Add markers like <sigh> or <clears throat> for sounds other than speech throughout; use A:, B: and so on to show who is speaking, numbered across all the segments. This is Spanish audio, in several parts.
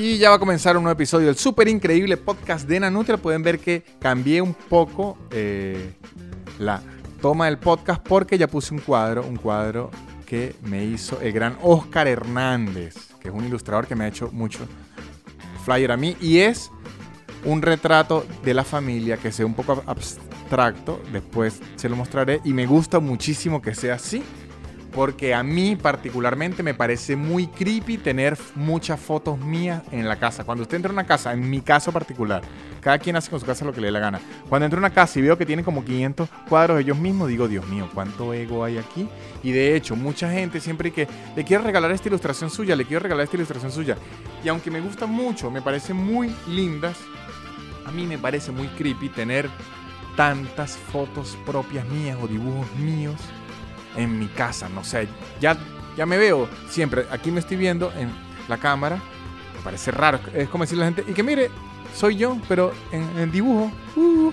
A: Y ya va a comenzar un nuevo episodio del súper increíble podcast de Nanutria. Pueden ver que cambié un poco eh, la toma del podcast porque ya puse un cuadro, un cuadro que me hizo el gran Oscar Hernández, que es un ilustrador que me ha hecho mucho flyer a mí y es un retrato de la familia que sea un poco abstracto, después se lo mostraré y me gusta muchísimo que sea así porque a mí particularmente me parece muy creepy tener muchas fotos mías en la casa. Cuando usted entra a una casa, en mi caso particular, cada quien hace con su casa lo que le dé la gana. Cuando entro a una casa y veo que tienen como 500 cuadros de ellos mismos, digo, Dios mío, cuánto ego hay aquí. Y de hecho, mucha gente siempre que le quiero regalar esta ilustración suya, le quiero regalar esta ilustración suya. Y aunque me gusta mucho, me parecen muy lindas, a mí me parece muy creepy tener tantas fotos propias mías o dibujos míos en mi casa. No sé, ya, ya me veo siempre. Aquí me estoy viendo en la cámara. Me parece raro. Es como decirle a la gente, y que mire, soy yo, pero en, dibujo. Uh,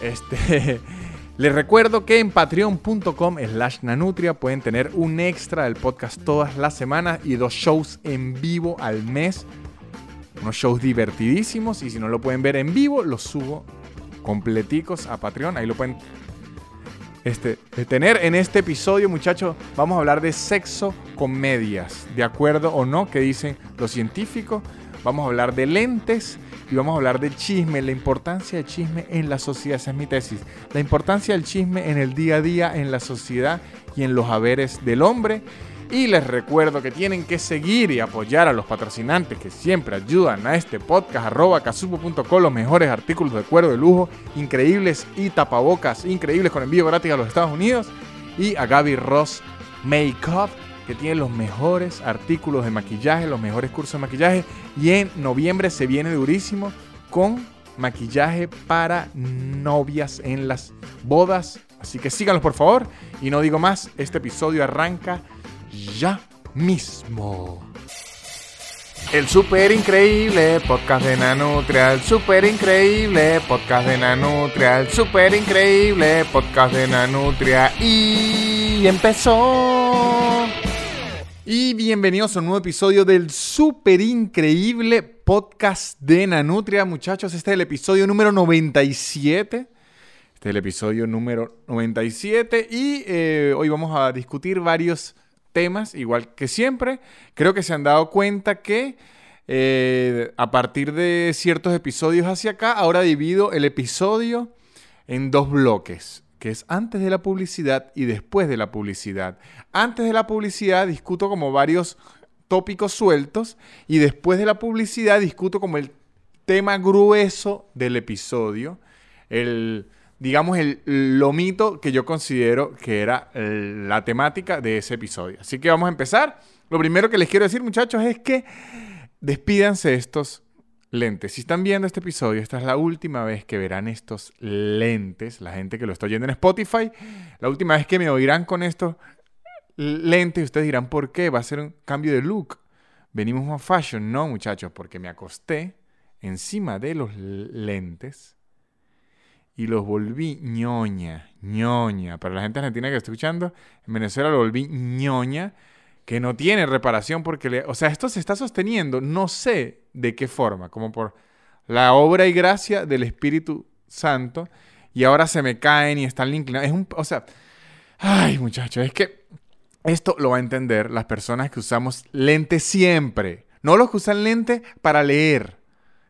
A: este. <laughs> Les recuerdo que en patreon.com slash nanutria pueden tener un extra del podcast todas las semanas y dos shows en vivo al mes. Unos shows divertidísimos y si no lo pueden ver en vivo, los subo completicos a Patreon. Ahí lo pueden este, tener en este episodio, muchachos, vamos a hablar de sexo comedias, ¿de acuerdo o no? ¿Qué dicen los científicos? Vamos a hablar de lentes y vamos a hablar de chisme, la importancia del chisme en la sociedad, esa es mi tesis. La importancia del chisme en el día a día, en la sociedad y en los haberes del hombre. Y les recuerdo que tienen que seguir y apoyar a los patrocinantes que siempre ayudan a este podcast, arroba casupo.com, los mejores artículos de cuero de lujo, increíbles y tapabocas increíbles con envío gratis a los Estados Unidos. Y a Gaby Ross Makeup, que tiene los mejores artículos de maquillaje, los mejores cursos de maquillaje. Y en noviembre se viene durísimo con maquillaje para novias en las bodas. Así que síganlos por favor. Y no digo más, este episodio arranca ya mismo. El super increíble podcast de Nanutria, el super increíble podcast de Nanutria, el super increíble podcast de Nanutria y empezó. Y bienvenidos a un nuevo episodio del super increíble podcast de Nanutria, muchachos. Este es el episodio número 97. Este es el episodio número 97 y eh, hoy vamos a discutir varios temas, igual que siempre. Creo que se han dado cuenta que eh, a partir de ciertos episodios hacia acá, ahora divido el episodio en dos bloques, que es antes de la publicidad y después de la publicidad. Antes de la publicidad discuto como varios tópicos sueltos y después de la publicidad discuto como el tema grueso del episodio. El digamos, el lomito que yo considero que era la temática de ese episodio. Así que vamos a empezar. Lo primero que les quiero decir, muchachos, es que despídanse estos lentes. Si están viendo este episodio, esta es la última vez que verán estos lentes. La gente que lo está oyendo en Spotify, la última vez que me oirán con estos lentes, ustedes dirán, ¿por qué? Va a ser un cambio de look. Venimos más fashion. No, muchachos, porque me acosté encima de los lentes y los volví ñoña, ñoña. Para la gente argentina que está escuchando, en Venezuela lo volví ñoña, que no tiene reparación porque, le, o sea, esto se está sosteniendo, no sé de qué forma, como por la obra y gracia del Espíritu Santo, y ahora se me caen y están inclinados. Es un, o sea, ay muchachos, es que esto lo va a entender las personas que usamos lente siempre, no los que usan lente para leer.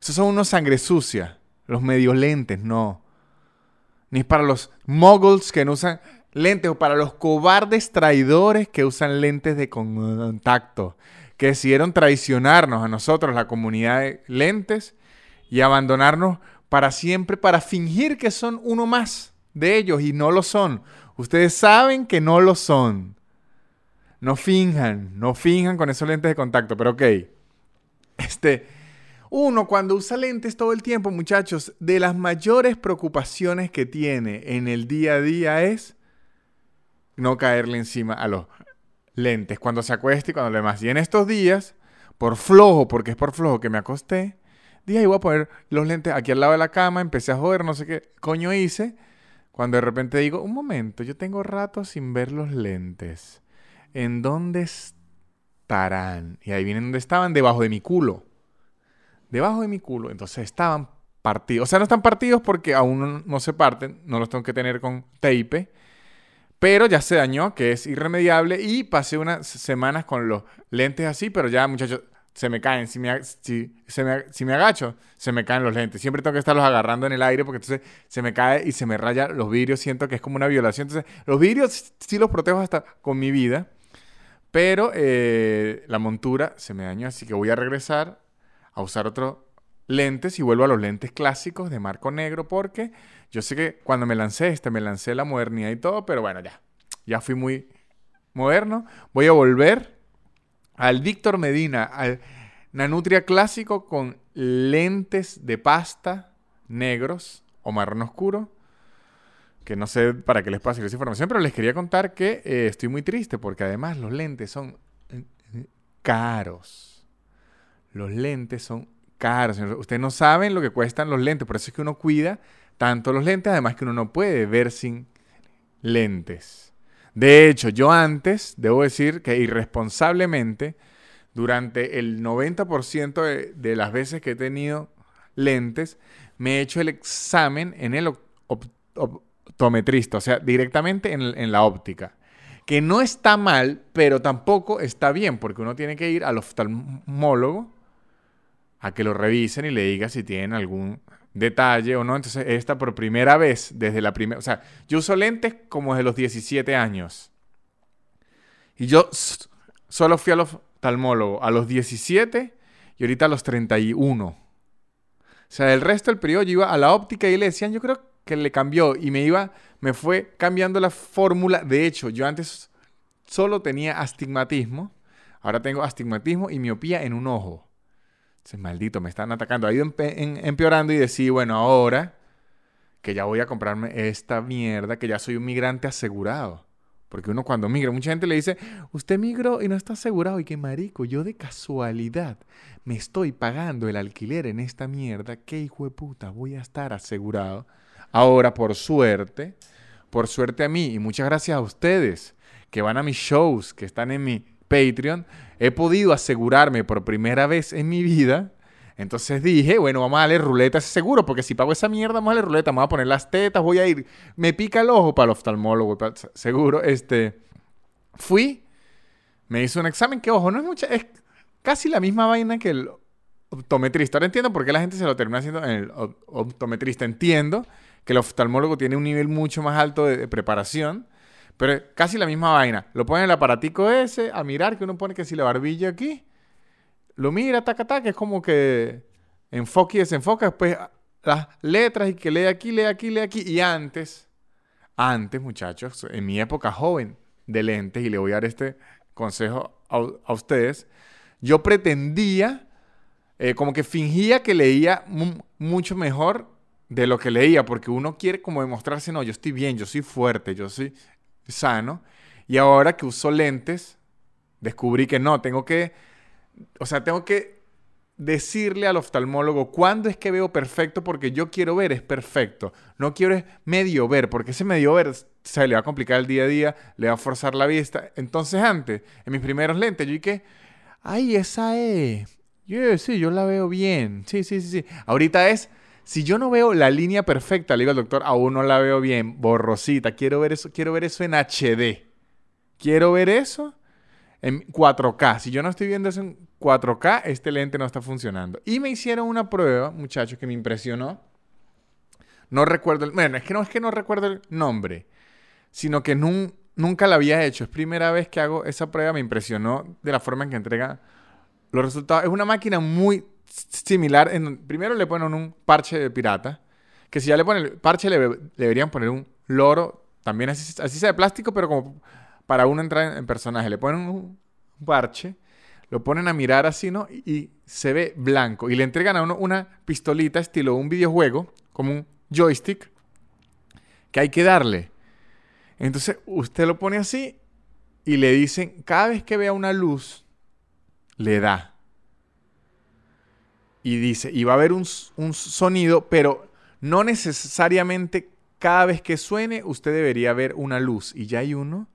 A: Esos son unos sangre sucia, los medio lentes, no ni para los muggles que no usan lentes o para los cobardes traidores que usan lentes de contacto, que decidieron traicionarnos a nosotros, la comunidad de lentes, y abandonarnos para siempre para fingir que son uno más de ellos y no lo son. Ustedes saben que no lo son. No finjan, no finjan con esos lentes de contacto, pero ok. Este, uno cuando usa lentes todo el tiempo, muchachos, de las mayores preocupaciones que tiene en el día a día es no caerle encima a los lentes cuando se acueste y cuando le demás. Y en estos días, por flojo, porque es por flojo que me acosté, dije, y voy a poner los lentes aquí al lado de la cama, empecé a joder, no sé qué coño hice, cuando de repente digo, un momento, yo tengo rato sin ver los lentes. ¿En dónde estarán? Y ahí vienen donde estaban, debajo de mi culo debajo de mi culo. Entonces estaban partidos. O sea, no están partidos porque aún no, se parten. No los tengo que tener con tape. Pero ya se dañó, que es irremediable. Y pasé unas semanas con los lentes así, pero ya, muchachos, se me caen. Si me, si, me, si me agacho, se me caen los lentes. Siempre tengo que estarlos agarrando en el aire porque entonces se me cae y se me raya los vidrios. Siento que es como una violación. Entonces, los vidrios sí los protejo hasta con mi vida. Pero eh, la montura se me dañó, así que voy a regresar a usar otros lentes y vuelvo a los lentes clásicos de marco negro porque yo sé que cuando me lancé este, me lancé la modernidad y todo, pero bueno, ya, ya fui muy moderno. Voy a volver al Víctor Medina, al Nanutria clásico con lentes de pasta negros o marrón oscuro que no sé para qué les pase esa información, pero les quería contar que eh, estoy muy triste porque además los lentes son eh, caros. Los lentes son caros. Ustedes no saben lo que cuestan los lentes, por eso es que uno cuida tanto los lentes, además que uno no puede ver sin lentes. De hecho, yo antes, debo decir que irresponsablemente, durante el 90% de, las veces que he tenido lentes, me he hecho el examen en el optometrista, o sea, directamente en, la óptica. Que no está mal, pero tampoco está bien, porque uno tiene que ir al oftalmólogo a que lo revisen y le diga si tienen algún detalle o no. Entonces, esta por primera vez, desde la primera. O sea, yo uso lentes como desde los 17 años. Y yo solo fui al oftalmólogo a los 17 y ahorita a los 31. O sea, el resto del periodo yo iba a la óptica y le decían, yo creo que le cambió y me iba, me fue cambiando la fórmula. De hecho, yo antes solo tenía astigmatismo, ahora tengo astigmatismo y miopía en un ojo. Ese maldito, me están atacando. Ha ido empeorando y decía, bueno, ahora que ya voy a comprarme esta mierda, que ya soy un migrante asegurado. Porque uno cuando migra, mucha gente le dice, usted migró y no está asegurado. Y qué marico, yo de casualidad me estoy pagando el alquiler en esta mierda. ¿Qué hijo de puta voy a estar asegurado? Ahora, por suerte, por suerte a mí y muchas gracias a ustedes que van a mis shows, que están en mi Patreon, he podido asegurarme por primera vez en mi vida. Entonces dije, bueno, vamos a darle ruleta ese seguro, porque si pago esa mierda, vamos a darle ruleta, vamos a poner las tetas, voy a ir, me pica el ojo para el oftalmólogo, seguro. Este, fui, me hizo un examen que, ojo, no es mucha, es casi la misma vaina que el optometrista. Ahora entiendo por qué la gente se lo termina haciendo en el optometrista. Entiendo que el oftalmólogo tiene un nivel mucho más alto de, preparación, pero casi la misma vaina. Lo pone en el aparatico ese, a mirar, que uno pone que si la barbilla aquí, lo mira, taca, taca, es como que enfoque y desenfoca, después las letras y que lee aquí, lee aquí, lee aquí. Y antes, antes, muchachos, en mi época joven de lentes, y le voy a dar este consejo a, ustedes, yo pretendía, eh, como que fingía que leía mucho mejor de lo que leía, porque uno quiere como demostrarse, no, yo estoy bien, yo soy fuerte, yo soy sano. Y ahora que uso lentes, descubrí que no, tengo que, o sea, tengo que decirle al oftalmólogo cuándo es que veo perfecto, porque yo quiero ver es perfecto, no quiero medio ver, porque ese medio ver se le va a complicar el día a día, le va a forzar la vista. Entonces antes, en mis primeros lentes, yo dije, ay, esa es, sí, yo la veo bien, sí, sí, sí, sí. Ahorita es si yo no veo la línea perfecta, le digo al doctor, aún no la veo bien, borrosita, quiero ver eso, quiero ver eso en HD. Quiero ver eso en 4K. Si yo no estoy viendo eso en 4K, este lente no está funcionando. Y me hicieron una prueba, muchachos, que me impresionó. No recuerdo el, bueno, es que no es que no recuerdo el nombre, sino que nunca la había hecho. Es primera vez que hago esa prueba, me impresionó de la forma en que entrega los resultados. Es una máquina muy similar. En, primero le ponen un parche de pirata, que si ya le ponen el parche le, deberían poner un loro, también así, así sea de plástico, pero como para uno entrar en, personaje. Le ponen un, parche, lo ponen a mirar así, ¿no? Y, se ve blanco. Y le entregan a uno una pistolita estilo un videojuego, como un joystick, que hay que darle. Entonces usted lo pone así y le dicen, cada vez que vea una luz, le da y dice, y va a haber un, sonido, pero no necesariamente cada vez que suene usted debería ver una luz. Y ya hay uno,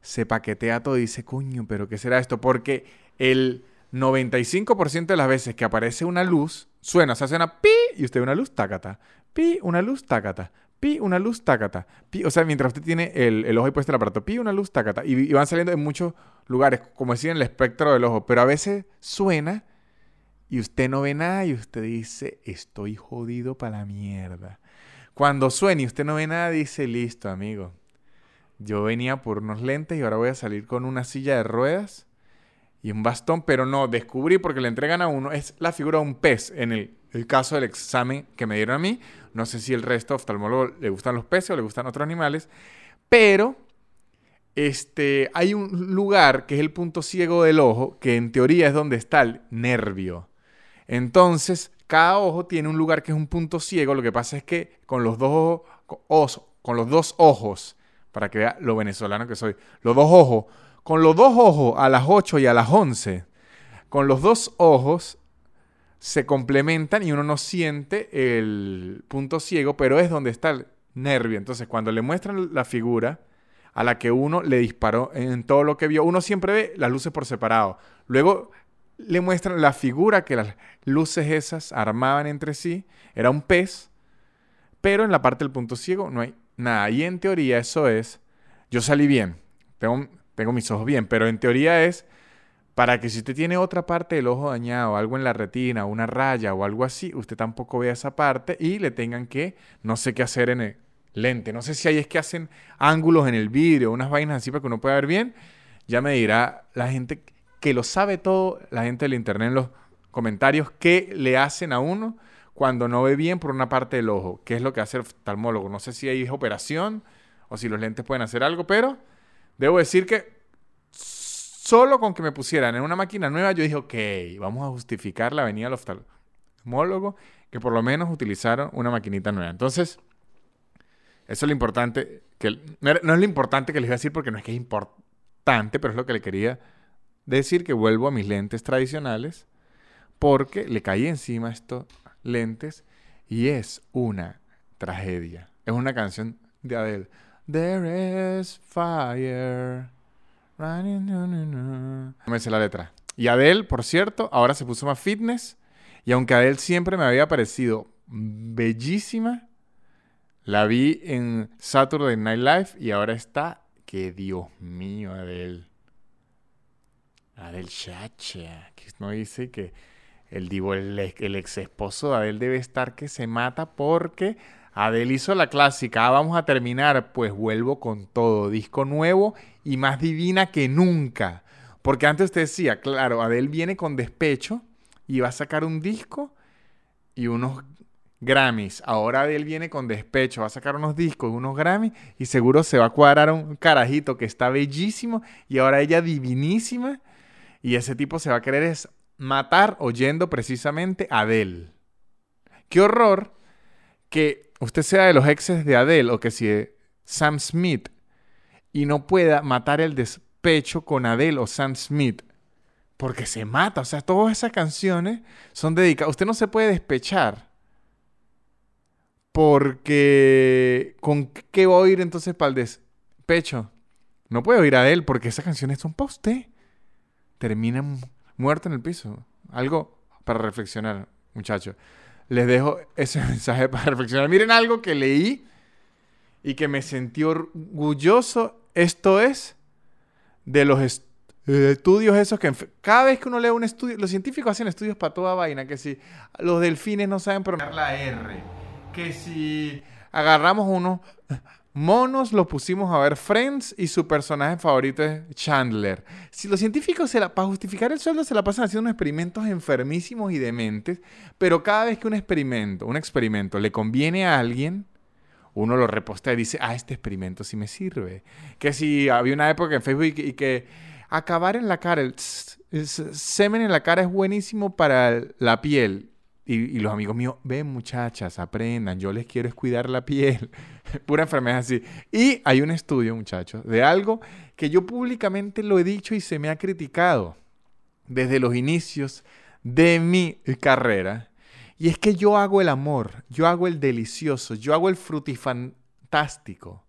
A: se paquetea todo y dice, coño, pero ¿qué será esto? Porque el 95% de las veces que aparece una luz, suena, se hace una pi y usted ve una luz, tácata. Pi, una luz, tácata. Pi, una luz, tácata. Pi, o sea, mientras usted tiene el, el ojo y puesto el aparato, pi, una luz, tácata. Y, y van saliendo en muchos lugares, como decía en el espectro del ojo. Pero a veces suena y usted no ve nada y usted dice, estoy jodido para la mierda. Cuando suena y usted no ve nada, dice, listo, amigo. Yo venía por unos lentes y ahora voy a salir con una silla de ruedas y un bastón, pero no, descubrí porque le entregan a uno, es la figura de un pez en el, caso del examen que me dieron a mí. No sé si el resto de oftalmólogos le gustan los peces o le gustan otros animales, pero este, hay un lugar que es el punto ciego del ojo, que en teoría es donde está el nervio. Entonces, cada ojo tiene un lugar que es un punto ciego. Lo que pasa es que con los dos ojos, con los dos ojos, para que vea lo venezolano que soy, los dos ojos con los dos ojos a las 8 y a las 11, con los dos ojos se complementan y uno no siente el punto ciego, pero es donde está el nervio. Entonces, cuando le muestran la figura a la que uno le disparó en todo lo que vio, uno siempre ve las luces por separado. Luego le muestran la figura que las luces esas armaban entre sí. Era un pez, pero en la parte del punto ciego no hay nada. Y en teoría eso es, yo salí bien. Tengo tengo mis ojos bien, pero en teoría es para que si usted tiene otra parte del ojo dañado, algo en la retina, una raya o algo así, usted tampoco vea esa parte y le tengan que, no sé qué hacer en el lente. No sé si ahí es que hacen ángulos en el vidrio, unas vainas así para que uno pueda ver bien. Ya me dirá la gente que lo sabe todo, la gente del internet en los comentarios, qué le hacen a uno cuando no ve bien por una parte del ojo, qué es lo que hace el oftalmólogo. No sé si es operación o si los lentes pueden hacer algo, pero Debo decir que solo con que me pusieran en una máquina nueva, yo dije, ok, vamos a justificar la venida del oftalmólogo, que por lo menos utilizaron una maquinita nueva. Entonces, eso es lo importante, que no es lo importante que les voy a decir porque no es que es importante, pero es lo que le quería decir, que vuelvo a mis lentes tradicionales, porque le caí encima estos lentes y es una tragedia. Es una canción de Adele. There is fire. No me sé la letra. Y Adele, por cierto, ahora se puso más fitness. Y aunque Adele siempre me había parecido bellísima, la vi en Saturday Night Live y ahora está. Que Dios mío, Adele. Adele Chacha. Que no dice que el, el, el ex esposo de Adele debe estar que se mata porque Adele hizo la clásica, ah, vamos a terminar, pues vuelvo con todo, disco nuevo y más divina que nunca. Porque antes usted decía, claro, Adele viene con despecho y va a sacar un disco y unos Grammys. Ahora Adele viene con despecho, va a sacar unos discos, unos Grammys y seguro se va a cuadrar un carajito que está bellísimo y ahora ella divinísima y ese tipo se va a querer es matar oyendo precisamente a Adele. Qué horror que usted sea de los exes de Adele o que si Sam Smith y no pueda matar el despecho con Adele o Sam Smith. Porque se mata. O sea, todas esas canciones son dedicadas. Usted no se puede despechar. Porque. ¿Con qué va a oír entonces para el despecho? No puede oír a Adele porque esas canciones son para usted. Termina muerto en el piso. Algo para reflexionar, muchachos les dejo ese <laughs> mensaje para reflexionar. Miren algo que leí y que me sentí orgulloso. Esto es de los estudios esos que cada vez que uno lee un estudio, los científicos hacen estudios para toda vaina, que si los delfines no saben pronunciar la R, que si agarramos uno monos, los pusimos a ver Friends y su personaje favorito es Chandler. Si los científicos, se la, para justificar el sueldo, se la pasan haciendo unos experimentos enfermísimos y dementes, pero cada vez que un experimento, un experimento le conviene a alguien, uno lo reposta y dice, ah, este experimento sí me sirve. Que si había una época en Facebook y que, acabar en la cara, el semen en la cara es buenísimo para la piel. Y, los amigos míos, ven muchachas, aprendan, yo les quiero es cuidar la piel. <laughs> Pura enfermedad así. Y hay un estudio, muchachos, de algo que yo públicamente lo he dicho y se me ha criticado desde los inicios de mi carrera. Y es que yo hago el amor, yo hago el delicioso, yo hago el frutifantástico,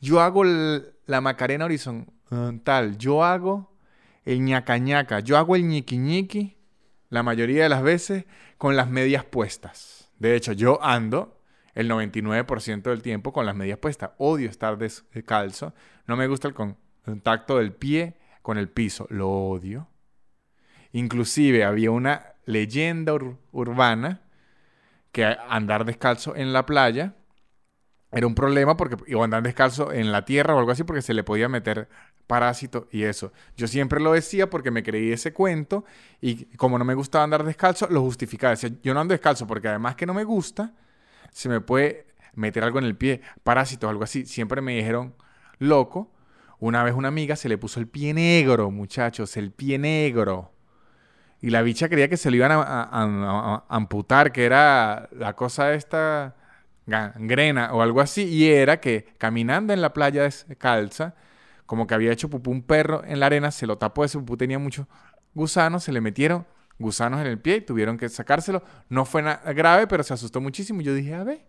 A: yo hago la macarena horizontal, yo hago el ñaca ñaca. Yo hago el ñiqui ñiqui la mayoría de las veces con las medias puestas. De hecho, yo ando el 99% del tiempo con las medias puestas. Odio estar descalzo. No me gusta el contacto del pie con el piso. Lo odio. Inclusive había una leyenda urbana que andar descalzo en la playa era un problema porque iba a andar descalzo en la tierra o algo así porque se le podía meter parásito y eso. Yo siempre lo decía porque me creí ese cuento y como no me gustaba andar descalzo, lo justificaba. Decía, yo no ando descalzo porque además que no me gusta, se me puede meter algo en el pie, parásito o algo así. Siempre me dijeron, loco. Una vez una amiga se le puso el pie negro, muchachos, el pie negro. Y la bicha creía que se lo iban a, amputar, que era la cosa esta gangrena o algo así. Y era que caminando en la playa descalza, como que había hecho pupú un perro en la arena, se lo tapó, ese pupú tenía muchos gusanos, se le metieron gusanos en el pie y tuvieron que sacárselo. No fue nada grave, pero se asustó muchísimo. Yo dije, a ver,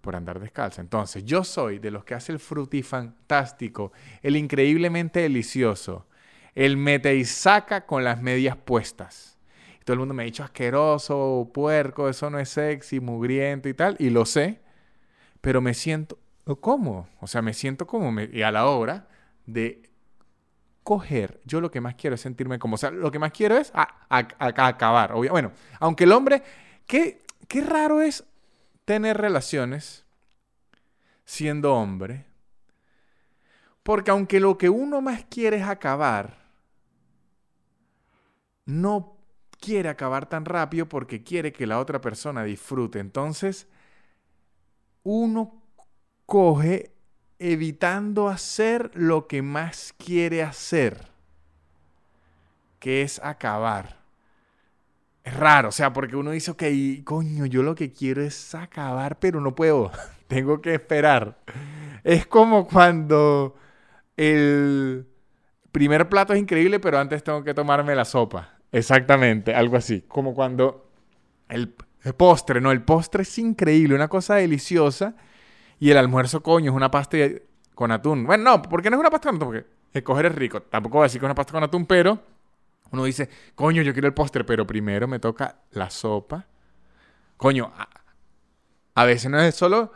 A: por andar descalza. Entonces, yo soy de los que hace el fantástico, el increíblemente delicioso, el mete y saca con las medias puestas. Todo el mundo me ha dicho asqueroso, puerco, eso no es sexy, mugriento y tal. Y lo sé, pero me siento como, o sea, me siento como, y a la hora de coger, yo lo que más quiero es sentirme como, o sea, lo que más quiero es acabar. Bueno, aunque el hombre, qué, qué raro es tener relaciones siendo hombre, porque aunque lo que uno más quiere es acabar, no quiere acabar tan rápido porque quiere que la otra persona disfrute. Entonces, uno coge evitando hacer lo que más quiere hacer, que es acabar. Es raro, o sea, porque uno dice, ok, coño, yo lo que quiero es acabar, pero no puedo, <laughs> tengo que esperar. Es como cuando el primer plato es increíble, pero antes tengo que tomarme la sopa. Exactamente, algo así. Como cuando el, postre, ¿no? El postre es increíble, una cosa deliciosa. Y el almuerzo, coño, es una pasta con atún. Bueno, no, porque no es una pasta con atún, porque escoger es rico. Tampoco voy a decir que es una pasta con atún, pero uno dice, coño, yo quiero el postre, pero primero me toca la sopa. Coño, a veces no es solo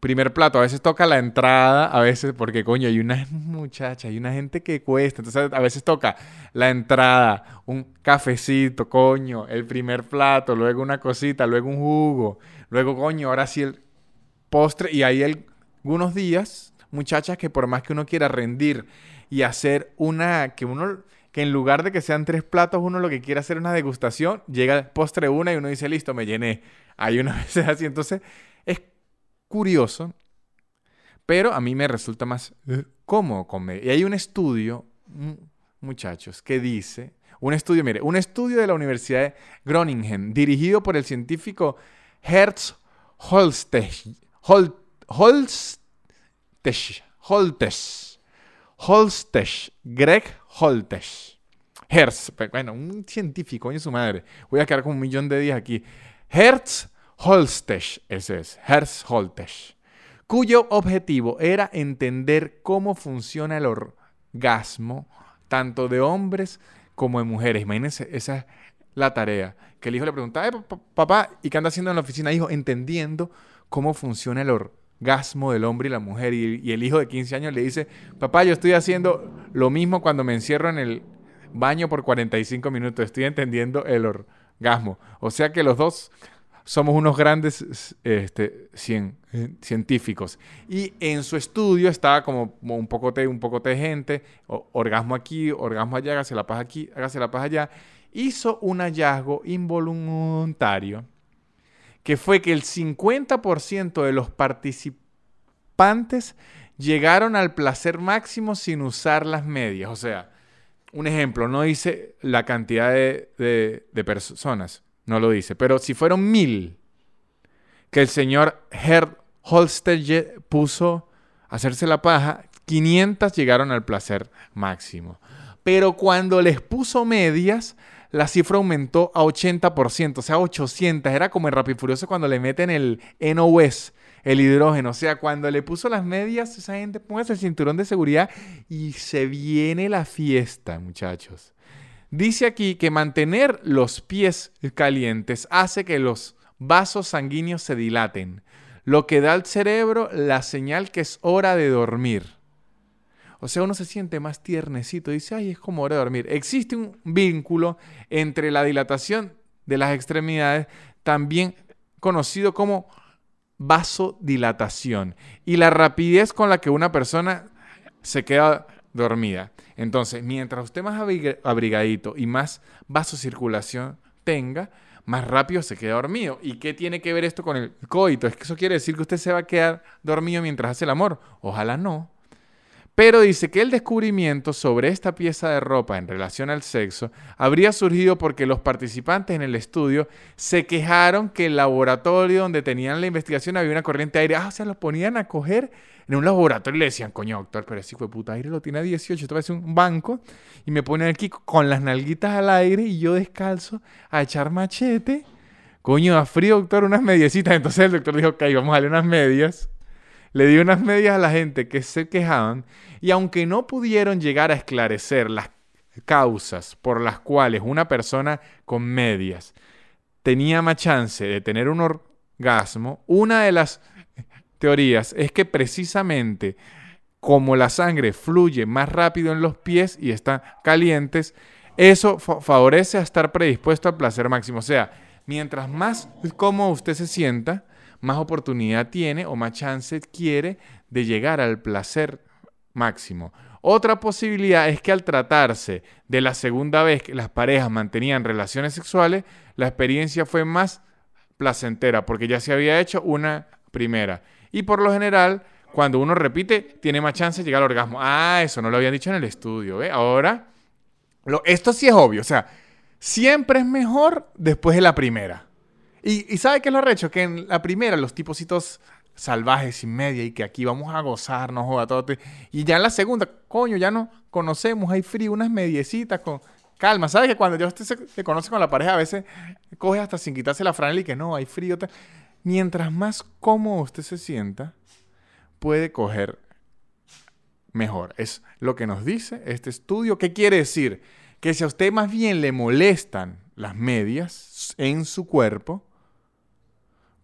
A: primer plato, a veces toca la entrada, a veces, porque coño, hay una muchacha, hay una gente que cuesta, entonces a veces toca la entrada, un cafecito, coño, el primer plato, luego una cosita, luego un jugo, luego coño, ahora sí el postre, y hay algunos días, muchachas, que por más que uno quiera rendir y hacer una, que uno, que en lugar de que sean tres platos, uno lo que quiere hacer una degustación, llega el postre una y uno dice, listo, me llené. Hay una <laughs> vez así, entonces es curioso, pero a mí me resulta más eh, cómodo comer. Y hay un estudio, muchachos, que dice, un estudio, mire, un estudio de la Universidad de Groningen, dirigido por el científico Hertz Holstech, Holstech, Holtech, Holstech, Greg Holtech. Hertz, bueno, un científico, coño su madre. Voy a quedar con un millón de días aquí. Hertz Holstech, ese es, Herz cuyo objetivo era entender cómo funciona el orgasmo tanto de hombres como de mujeres. Imagínense, esa es la tarea. Que el hijo le preguntaba, eh, papá, ¿y qué anda haciendo en la oficina? Hijo, entendiendo cómo funciona el orgasmo del hombre y la mujer. Y, y el hijo de 15 años le dice, papá, yo estoy haciendo lo mismo cuando me encierro en el baño por 45 minutos. Estoy entendiendo el orgasmo. O sea que los dos somos unos grandes este, científicos. Y en su estudio estaba como, un poco de, un poco de gente, orgasmo aquí, orgasmo allá, hágase la paz aquí, hágase la paz allá. Hizo un hallazgo involuntario que fue que el 50% de los participantes llegaron al placer máximo sin usar las medias. O sea, un ejemplo, no dice la cantidad de, de personas no lo dice. Pero si fueron mil que el señor Herr Holster puso a hacerse la paja, 500 llegaron al placer máximo. Pero cuando les puso medias, la cifra aumentó a 80%, o sea, 800. Era como en Rápido Furioso cuando le meten el NOS, el hidrógeno. O sea, cuando le puso las medias, esa gente póngase el cinturón de seguridad y se viene la fiesta, muchachos. Dice aquí que mantener los pies calientes hace que los vasos sanguíneos se dilaten, lo que da al cerebro la señal que es hora de dormir. O sea, uno se siente más tiernecito, dice, ay, es como hora de dormir. Existe un vínculo entre la dilatación de las extremidades, también conocido como vasodilatación, y la rapidez con la que una persona se queda dormida. Entonces, mientras usted más abrigadito y más vasocirculación tenga, más rápido se queda dormido. ¿Y qué tiene que ver esto con el coito? ¿Es que eso quiere decir que usted se va a quedar dormido mientras hace el amor? Ojalá no. Pero dice que el descubrimiento sobre esta pieza de ropa en relación al sexo habría surgido porque los participantes en el estudio se quejaron que el laboratorio donde tenían la investigación había una corriente de aire. Ah, o sea, los ponían a coger en un laboratorio y le decían, coño, doctor, pero si fue puta aire lo tiene a 18, esto parece un banco. Y me ponen aquí con las nalguitas al aire y yo descalzo a echar machete. Coño, a frío, doctor, unas mediecitas. Entonces el doctor dijo, ok, vamos a darle unas medias. Le dio unas medias a la gente que se quejaban y aunque no pudieron llegar a esclarecer las causas por las cuales una persona con medias tenía más chance de tener un orgasmo, una de las teorías es que precisamente como la sangre fluye más rápido en los pies y están calientes, eso favorece a estar predispuesto al placer máximo. O sea, mientras más cómodo usted se sienta, más oportunidad tiene o más chance quiere de llegar al placer máximo. Otra posibilidad es que al tratarse de la segunda vez que las parejas mantenían relaciones sexuales, la experiencia fue más placentera porque ya se había hecho una primera. Y por lo general, cuando uno repite, tiene más chance de llegar al orgasmo. Ah, eso no lo habían dicho en el estudio. ¿ve? Ahora, esto sí es obvio. O sea, siempre es mejor después de la primera. Y, ¿sabe qué es lo recho? Que en la primera los tipositos salvajes y media y que aquí vamos a gozarnos o a todo. Y ya en la segunda, coño, ya no conocemos, hay frío, unas mediecitas con calma. ¿Sabes que cuando yo usted se, conoce con la pareja a veces coge hasta sin quitarse la franela y que no, hay frío? Mientras más cómodo usted se sienta, puede coger mejor. Es lo que nos dice este estudio. ¿Qué quiere decir? Que si a usted más bien le molestan las medias en su cuerpo,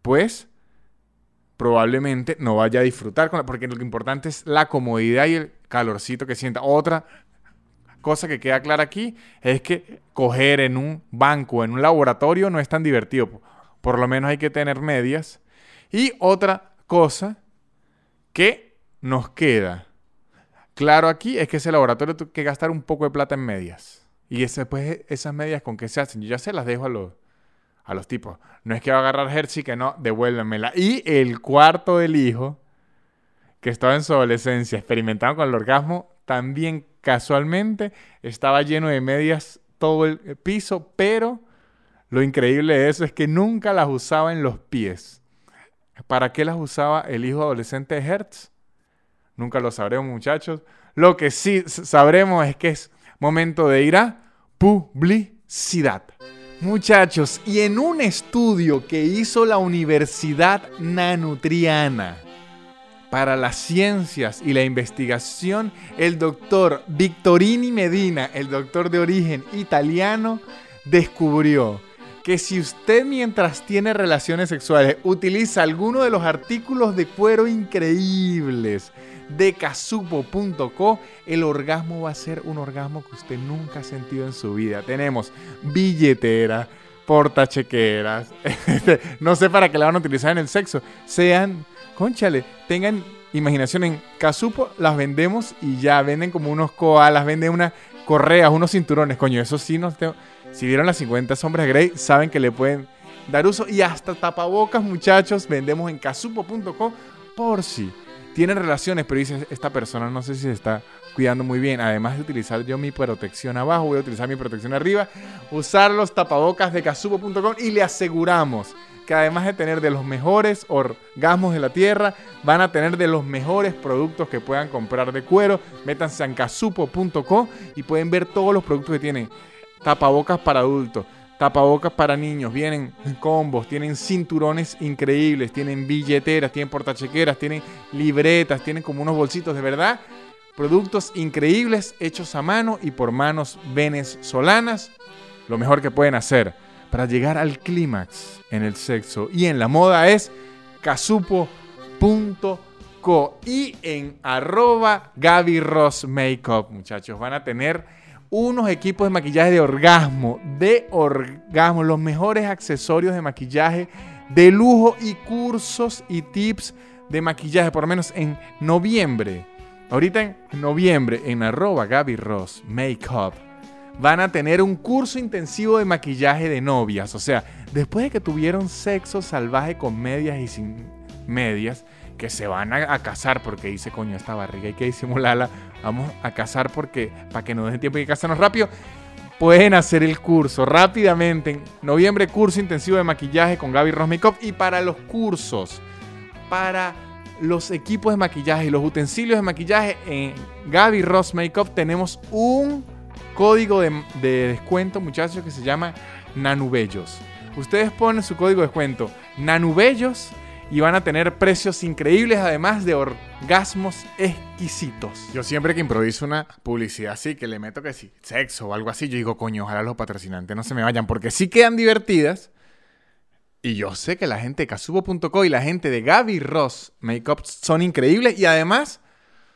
A: pues probablemente no vaya a disfrutar con porque lo importante es la comodidad y el calorcito que sienta. Otra cosa que queda clara aquí es que coger en un banco, en un laboratorio, no es tan divertido. Por lo menos hay que tener medias. Y otra cosa que nos queda claro aquí es que ese laboratorio tiene que gastar un poco de plata en medias. Y después esas medias con qué se hacen, yo ya se las dejo a los a los tipos. No es que va a agarrar Hershey, que no, devuélvemela. Y el cuarto del hijo, que estaba en su adolescencia experimentando con el orgasmo, también casualmente estaba lleno de medias todo el piso, pero lo increíble de eso es que nunca las usaba en los pies. ¿Para qué las usaba el hijo adolescente de Hertz? Nunca lo sabremos, muchachos. Lo que sí sabremos es que es momento de ir a publicidad. Muchachos, y en un estudio que hizo la Universidad Nanutriana para las ciencias y la investigación, el doctor Victorini Medina, el doctor de origen italiano, descubrió que si usted mientras tiene relaciones sexuales utiliza alguno de los artículos de cuero increíbles de casupo.co, el orgasmo va a ser un orgasmo que usted nunca ha sentido en su vida. Tenemos billetera, portachequeras, <laughs> no sé para qué la van a utilizar en el sexo. Sean, conchale, tengan imaginación en Casupo, las vendemos y ya venden como unos koalas, venden unas correas, unos cinturones, coño, eso sí no tengo. Si vieron las 50 sombras Grey, saben que le pueden dar uso y hasta tapabocas, muchachos, vendemos en casupo.com por si tienen relaciones, pero dice, esta persona no sé si se está cuidando muy bien. Además de utilizar yo mi protección abajo, voy a utilizar mi protección arriba. Usar los tapabocas de casupo.com y le aseguramos que además de tener de los mejores orgasmos de la tierra, van a tener de los mejores productos que puedan comprar de cuero. Métanse en casupo.com y pueden ver todos los productos que tienen. Tapabocas para adultos, tapabocas para niños, vienen combos, tienen cinturones increíbles, tienen billeteras, tienen portachequeras, tienen libretas, tienen como unos bolsitos de verdad. Productos increíbles hechos a mano y por manos venezolanas. Lo mejor que pueden hacer para llegar al clímax en el sexo y en la moda es casupo.co y en arroba Gaby Ross Makeup, muchachos. Van a tener unos equipos de maquillaje de orgasmo, de orgasmo, los mejores accesorios de maquillaje de lujo y cursos y tips de maquillaje, por lo menos en noviembre. Ahorita en noviembre, en arroba Gaby Ross Makeup, van a tener un curso intensivo de maquillaje de novias. O sea, después de que tuvieron sexo salvaje con medias y sin medias, que se van a, casar porque dice, coño, esta barriga hay que disimularla, vamos a casar porque para que nos den tiempo y casarnos rápido. Pueden hacer el curso rápidamente. En noviembre, curso intensivo de maquillaje con Gaby Ross Makeup. Y para los cursos, para los equipos de maquillaje y los utensilios de maquillaje en Gaby Ross Makeup tenemos un código de, descuento, muchachos, que se llama Nanubellos. Ustedes ponen su código de descuento Nanubellos y van a tener precios increíbles, además de orgasmos exquisitos. Yo siempre que improviso una publicidad así, que le meto que sí, sexo o algo así, yo digo, coño, ojalá los patrocinantes no se me vayan, porque sí quedan divertidas. Y yo sé que la gente de casubo.co y la gente de Gaby Ross Makeup son increíbles y además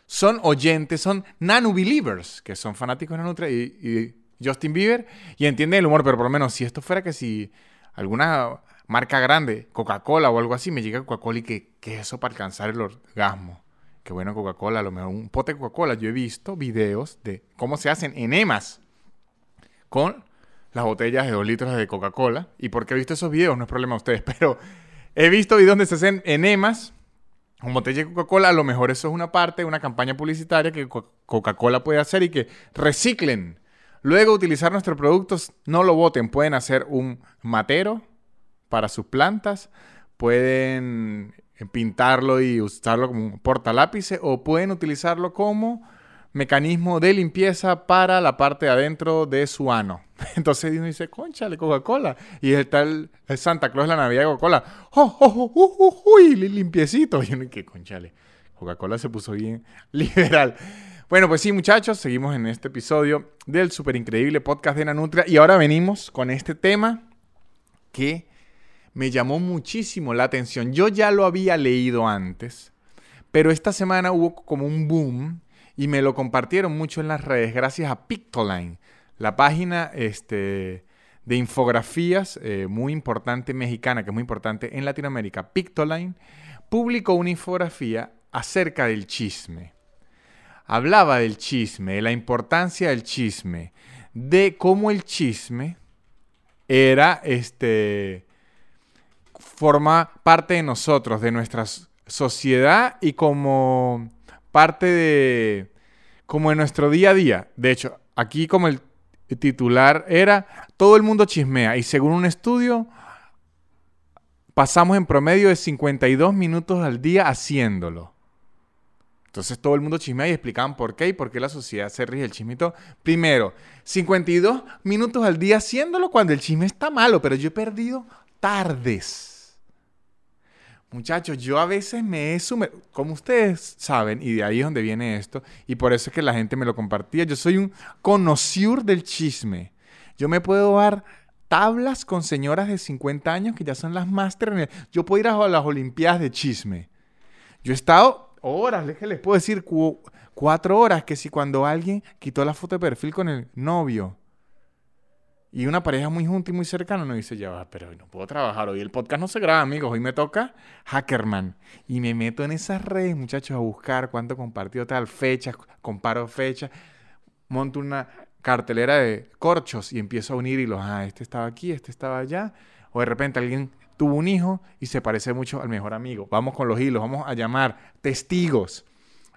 A: son oyentes, son nano-believers, que son fanáticos de Nanutria y, y Justin Bieber y entienden el humor, pero por lo menos si esto fuera que si alguna marca grande, Coca-Cola o algo así, me llega Coca-Cola y que, ¿qué es eso para alcanzar el orgasmo? Qué bueno Coca-Cola, a lo mejor un pote de Coca-Cola. Yo he visto videos de cómo se hacen enemas con las botellas de 2 litros de Coca-Cola. ¿Y por qué he visto esos videos? No es problema de ustedes, <laughs> pero he visto videos donde se hacen enemas un botella de Coca-Cola, a lo mejor eso es una parte de una campaña publicitaria que Coca-Cola puede hacer y que reciclen. Luego utilizar nuestros productos, no lo voten, pueden hacer un matero para sus plantas, pueden pintarlo y usarlo como un portalápice o pueden utilizarlo como mecanismo de limpieza para la parte de adentro de su ano. <laughs> Entonces uno dice, conchale, Coca-Cola. Y está el, Santa Claus la Navidad de Coca-Cola. ¡Oh, oh, oh, oh, limpiecito! <laughs> Y uno dice, conchale. Coca-Cola se puso bien <laughs> liberal. Bueno, pues sí, muchachos, seguimos en este episodio del súper increíble podcast de Nanutria. Y ahora venimos con este tema que me llamó muchísimo la atención. Yo ya lo había leído antes, pero esta semana hubo como un boom y me lo compartieron mucho en las redes gracias a Pictoline, la página este, de infografías eh, muy importante mexicana, que es muy importante en Latinoamérica. Pictoline publicó una infografía acerca del chisme. Hablaba del chisme, de la importancia del chisme, de cómo el chisme era este forma parte de nosotros, de nuestra sociedad y como parte de como en nuestro día a día. De hecho, aquí como el titular era todo el mundo chismea y según un estudio pasamos en promedio de 52 minutos al día haciéndolo. Entonces todo el mundo chismea y explicaban por qué y por qué la sociedad se rige el chismito. Primero, 52 minutos al día haciéndolo cuando el chisme está malo, pero yo he perdido tardes Muchachos, yo a veces me he sumergido, como ustedes saben, y de ahí es donde viene esto, y por eso es que la gente me lo compartía, yo soy un conocido del chisme. Yo me puedo dar tablas con señoras de 50 años que ya son las máster. Yo puedo ir a las Olimpiadas de chisme. Yo he estado horas, les puedo decir cuatro horas, que si cuando alguien quitó la foto de perfil con el novio, y una pareja muy junta y muy cercana nos dice, ya va, pero no puedo trabajar hoy. El podcast no se graba, amigos. Hoy me toca Hackerman. Y me meto en esas redes, muchachos, a buscar cuánto compartió tal, fechas, comparo fechas, monto una cartelera de corchos y empiezo a unir hilos. Ah, este estaba aquí, este estaba allá. O de repente alguien tuvo un hijo y se parece mucho al mejor amigo. Vamos con los hilos, vamos a llamar testigos.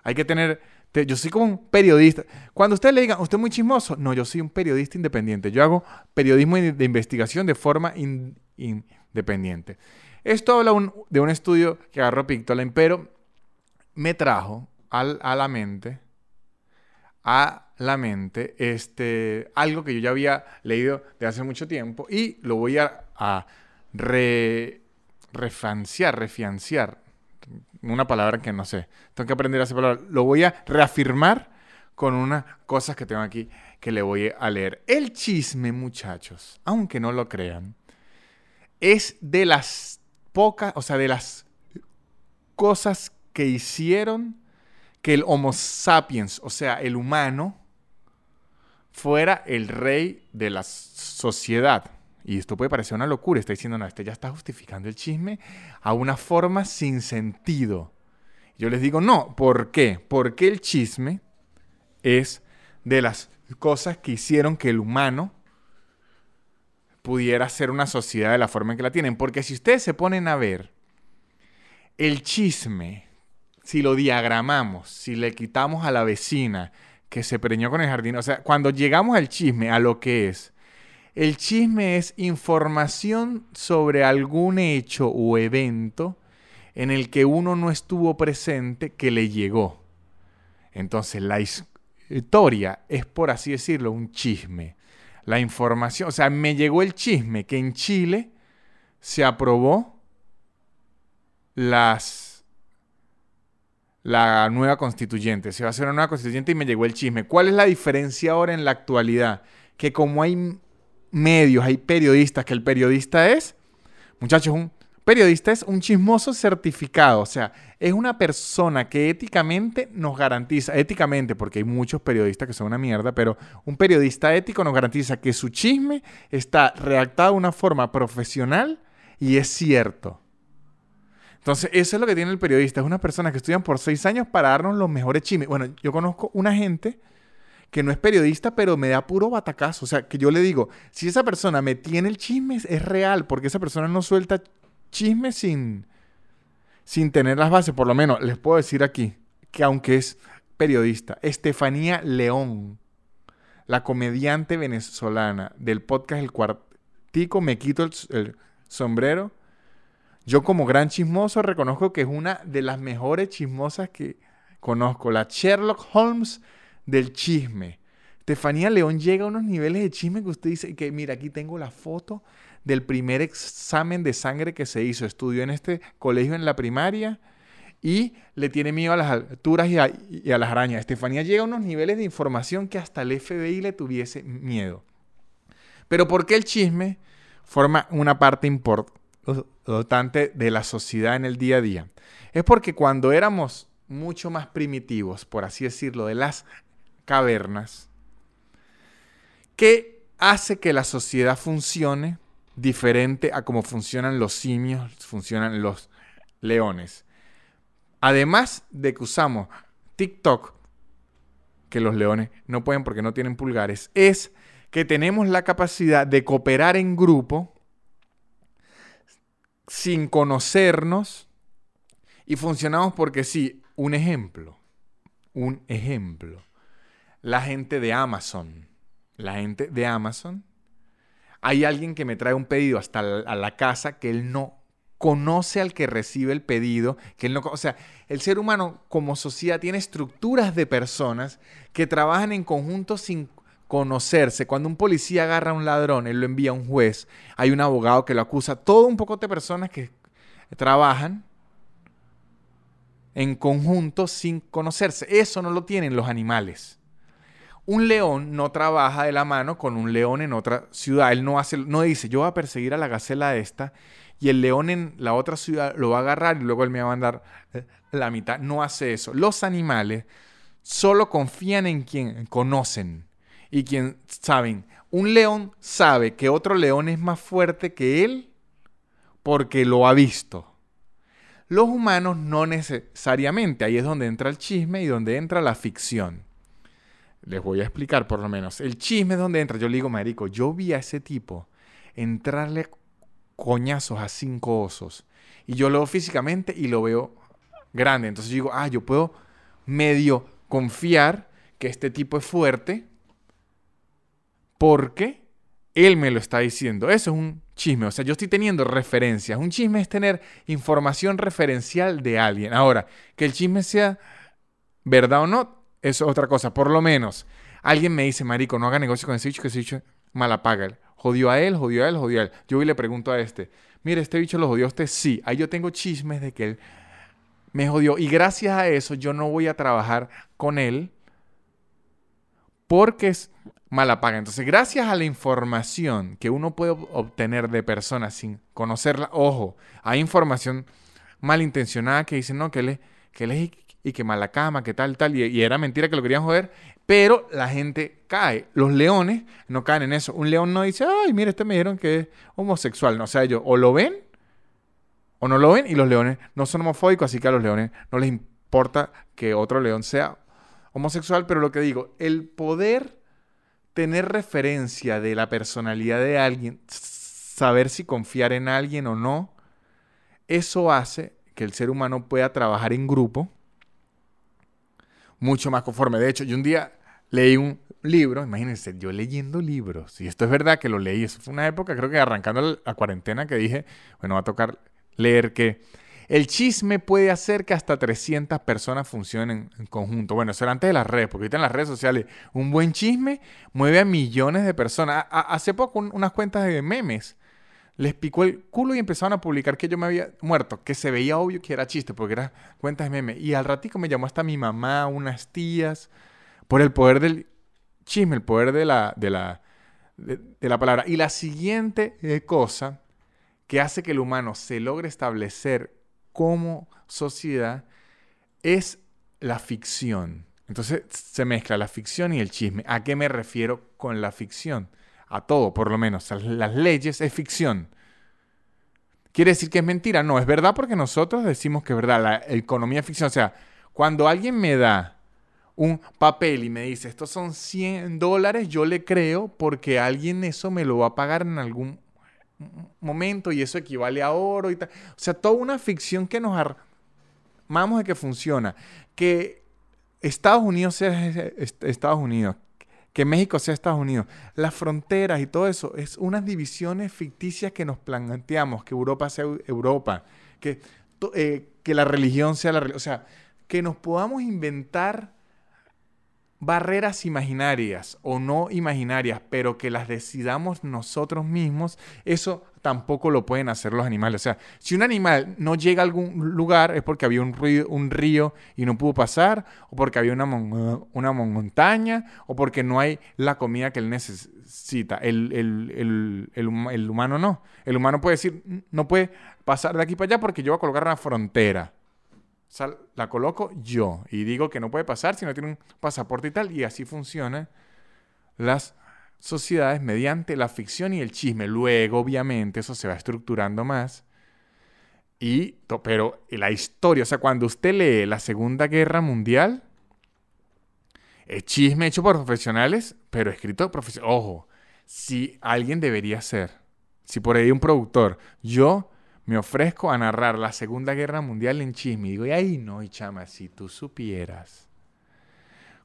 A: Hay que tener yo soy como un periodista. Cuando usted le diga, ¿usted es muy chismoso? No, yo soy un periodista independiente. Yo hago periodismo de investigación de forma independiente. Esto habla de un estudio que agarró Pictoline, pero me trajo a la mente a la mente este, algo que yo ya había leído de hace mucho tiempo y lo voy a, a refanciar, refianciar. Una palabra que no sé. Tengo que aprender esa palabra. Lo voy a reafirmar con unas cosas que tengo aquí que le voy a leer. El chisme, muchachos, aunque no lo crean, es de las pocas, o sea, de las cosas que hicieron que el Homo sapiens, o sea, el humano, fuera el rey de la sociedad. Y esto puede parecer una locura, está diciendo, no, este ya está justificando el chisme a una forma sin sentido. Yo les digo, no, ¿por qué? Porque el chisme es de las cosas que hicieron que el humano pudiera ser una sociedad de la forma en que la tienen. Porque si ustedes se ponen a ver, el chisme, si lo diagramamos, si le quitamos a la vecina que se preñó con el jardín, o sea, cuando llegamos al chisme, a lo que es, el chisme es información sobre algún hecho o evento en el que uno no estuvo presente que le llegó. Entonces, la historia es, por así decirlo, un chisme. La información, o sea, me llegó el chisme que en Chile se aprobó las la nueva constituyente. Se va a hacer una nueva constituyente y me llegó el chisme. ¿Cuál es la diferencia ahora en la actualidad? Que como hay medios, hay periodistas, que el periodista es, muchachos, un periodista es un chismoso certificado. O sea, es una persona que éticamente nos garantiza, éticamente, porque hay muchos periodistas que son una mierda, pero un periodista ético nos garantiza que su chisme está redactado de una forma profesional y es cierto. Entonces, eso es lo que tiene el periodista. Es una persona que estudian por seis años para darnos los mejores chismes. Bueno, yo conozco una gente que no es periodista, pero me da puro batacazo. O sea, que yo le digo, si esa persona me tiene el chisme, es real, porque esa persona no suelta chisme sin, sin tener las bases. Por lo menos, les puedo decir aquí que aunque es periodista, Estefanía León, la comediante venezolana del podcast El Cuartico, me quito el sombrero yo como gran chismoso reconozco que es una de las mejores chismosas que conozco, la Sherlock Holmes del chisme. Estefanía León llega a unos niveles de chisme que usted dice que, mira, aquí tengo la foto del primer examen de sangre que se hizo. Estudió en este colegio en la primaria y le tiene miedo a las alturas y a, las arañas. Estefanía llega a unos niveles de información que hasta el FBI le tuviese miedo. Pero ¿por qué el chisme forma una parte importante? de la sociedad en el día a día, es porque cuando éramos mucho más primitivos, por así decirlo, de las cavernas, ¿qué hace que la sociedad funcione diferente a cómo funcionan los simios, funcionan los leones? Además de que usamos TikTok, que los leones no pueden porque no tienen pulgares, es que tenemos la capacidad de cooperar en grupo sin conocernos y funcionamos porque sí. Un ejemplo, un ejemplo. La gente de Amazon, la gente de Amazon, hay alguien que me trae un pedido hasta la, a la casa que él no conoce al que recibe el pedido, que él no, o sea, el ser humano como sociedad tiene estructuras de personas que trabajan en conjunto sin conocerse. Cuando un policía agarra a un ladrón, él lo envía a un juez, hay un abogado que lo acusa, todo un poco de personas que trabajan en conjunto sin conocerse. Eso no lo tienen los animales. Un león no trabaja de la mano con un león en otra ciudad. Él no hace, no dice, yo voy a perseguir a la gacela esta y el león en la otra ciudad lo va a agarrar y luego él me va a mandar eh, la mitad. No hace eso. Los animales solo confían en quien conocen y quien saben, un león sabe que otro león es más fuerte que él porque lo ha visto. Los humanos no necesariamente, ahí es donde entra el chisme y donde entra la ficción. Les voy a explicar por lo menos. El chisme es donde entra. Yo le digo, marico, yo vi a ese tipo entrarle coñazos a cinco osos. Y yo lo veo físicamente y lo veo grande. Entonces yo digo, ah, yo puedo medio confiar que este tipo es fuerte porque él me lo está diciendo. Eso es un chisme. O sea, yo estoy teniendo referencias. Un chisme es tener información referencial de alguien. Ahora, que el chisme sea verdad o no, es otra cosa. Por lo menos, Alguien me dice, marico, no haga negocio con ese bicho, que ese bicho mala paga. Jodió a él, jodió a él, jodió a él. Yo voy y le pregunto a este, mire, ¿este bicho lo jodió a usted? Sí. Ahí yo tengo chismes de que él me jodió. Y gracias a eso yo no voy a trabajar con él porque es mala paga. Entonces, gracias a la información que uno puede obtener de personas sin conocerla, ojo, hay información malintencionada que dice, no, que él que él es y que mala cama, que tal, tal, y, era mentira que lo querían joder, pero la gente cae. Los leones no caen en eso. Un león no dice, ay, mira, este me dijeron que es homosexual. No, o sea, ellos o lo ven o no lo ven, y los leones no son homofóbicos, así que a los leones no les importa que otro león sea homosexual, pero lo que digo, el poder tener referencia de la personalidad de alguien, saber si confiar en alguien o no, eso hace que el ser humano pueda trabajar en grupo mucho más conforme. De hecho, yo un día leí un libro, imagínense, yo leyendo libros, y esto es verdad que lo leí, eso fue una época, creo que arrancando la cuarentena, que dije, bueno, va a tocar leer que el chisme puede hacer que hasta 300 personas funcionen en conjunto. Bueno, eso era antes de las redes, porque ahorita en las redes sociales un buen chisme mueve a millones de personas. hace poco unas cuentas de memes les picó el culo y empezaron a publicar que yo me había muerto, que se veía obvio que era chiste, porque era cuentas de memes. Y al ratico me llamó hasta mi mamá, unas tías, por el poder del chisme, el poder de la, de la, de, la palabra. Y la siguiente eh, cosa que hace que el humano se logre establecer como sociedad es la ficción. Entonces se mezcla la ficción y el chisme. ¿A qué me refiero con la ficción? A todo, por lo menos. las leyes es ficción. ¿Quiere decir que es mentira? No, es verdad porque nosotros decimos que es verdad. La economía es ficción. O sea, cuando alguien me da un papel y me dice, estos son 100 dólares, yo le creo porque alguien eso me lo va a pagar en algún momento y eso equivale a oro y tal. O sea, toda una ficción que nos armamos de que funciona. Que Estados Unidos sea Estados Unidos, que México sea Estados Unidos. Las fronteras y todo eso es unas divisiones ficticias que nos planteamos, que Europa sea Europa, que, eh, que la religión sea la religión. O sea, que nos podamos inventar barreras imaginarias o no imaginarias, pero que las decidamos nosotros mismos, eso tampoco lo pueden hacer los animales. O sea, si un animal no llega a algún lugar es porque había un río, un río y no pudo pasar, o porque había una, una montaña, o porque no hay la comida que él necesita. El, el, el, humano no. El humano puede decir, no puede pasar de aquí para allá porque yo voy a colocar una frontera la coloco yo y digo que no puede pasar si no tiene un pasaporte y tal. Y así funcionan las sociedades mediante la ficción y el chisme. Luego, obviamente, eso se va estructurando más. Y, pero la historia, o sea, cuando usted lee la Segunda Guerra Mundial, es chisme hecho por profesionales, pero escrito profesional. Ojo, si alguien debería ser, si por ahí un productor, yo me ofrezco a narrar la Segunda Guerra Mundial en chisme. Y digo, y ahí no, y chama, si tú supieras.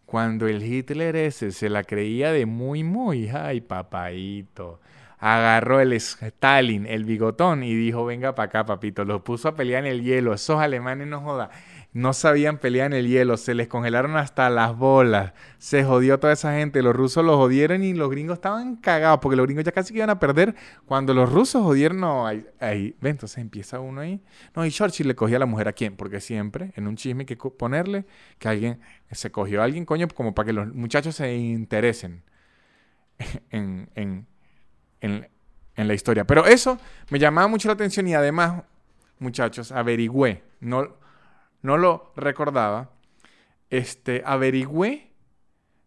A: Cuando el Hitler ese se la creía de muy, muy, ay, papaito. Agarró el Stalin, el bigotón, y dijo, venga para acá, papito. Lo puso a pelear en el hielo. Esos alemanes no joda no sabían pelear en el hielo, se les congelaron hasta las bolas, se jodió toda esa gente, los rusos los jodieron y los gringos estaban cagados, porque los gringos ya casi que iban a perder. Cuando los rusos jodieron, no, ahí, ahí ven, entonces empieza uno ahí. No, y Churchill le cogía a la mujer a quién, porque siempre en un chisme hay que ponerle que alguien se cogió a alguien, coño, como para que los muchachos se interesen <laughs> en, en, en, en la historia. Pero eso me llamaba mucho la atención y además, muchachos, averigüé, no no lo recordaba, este, averigüé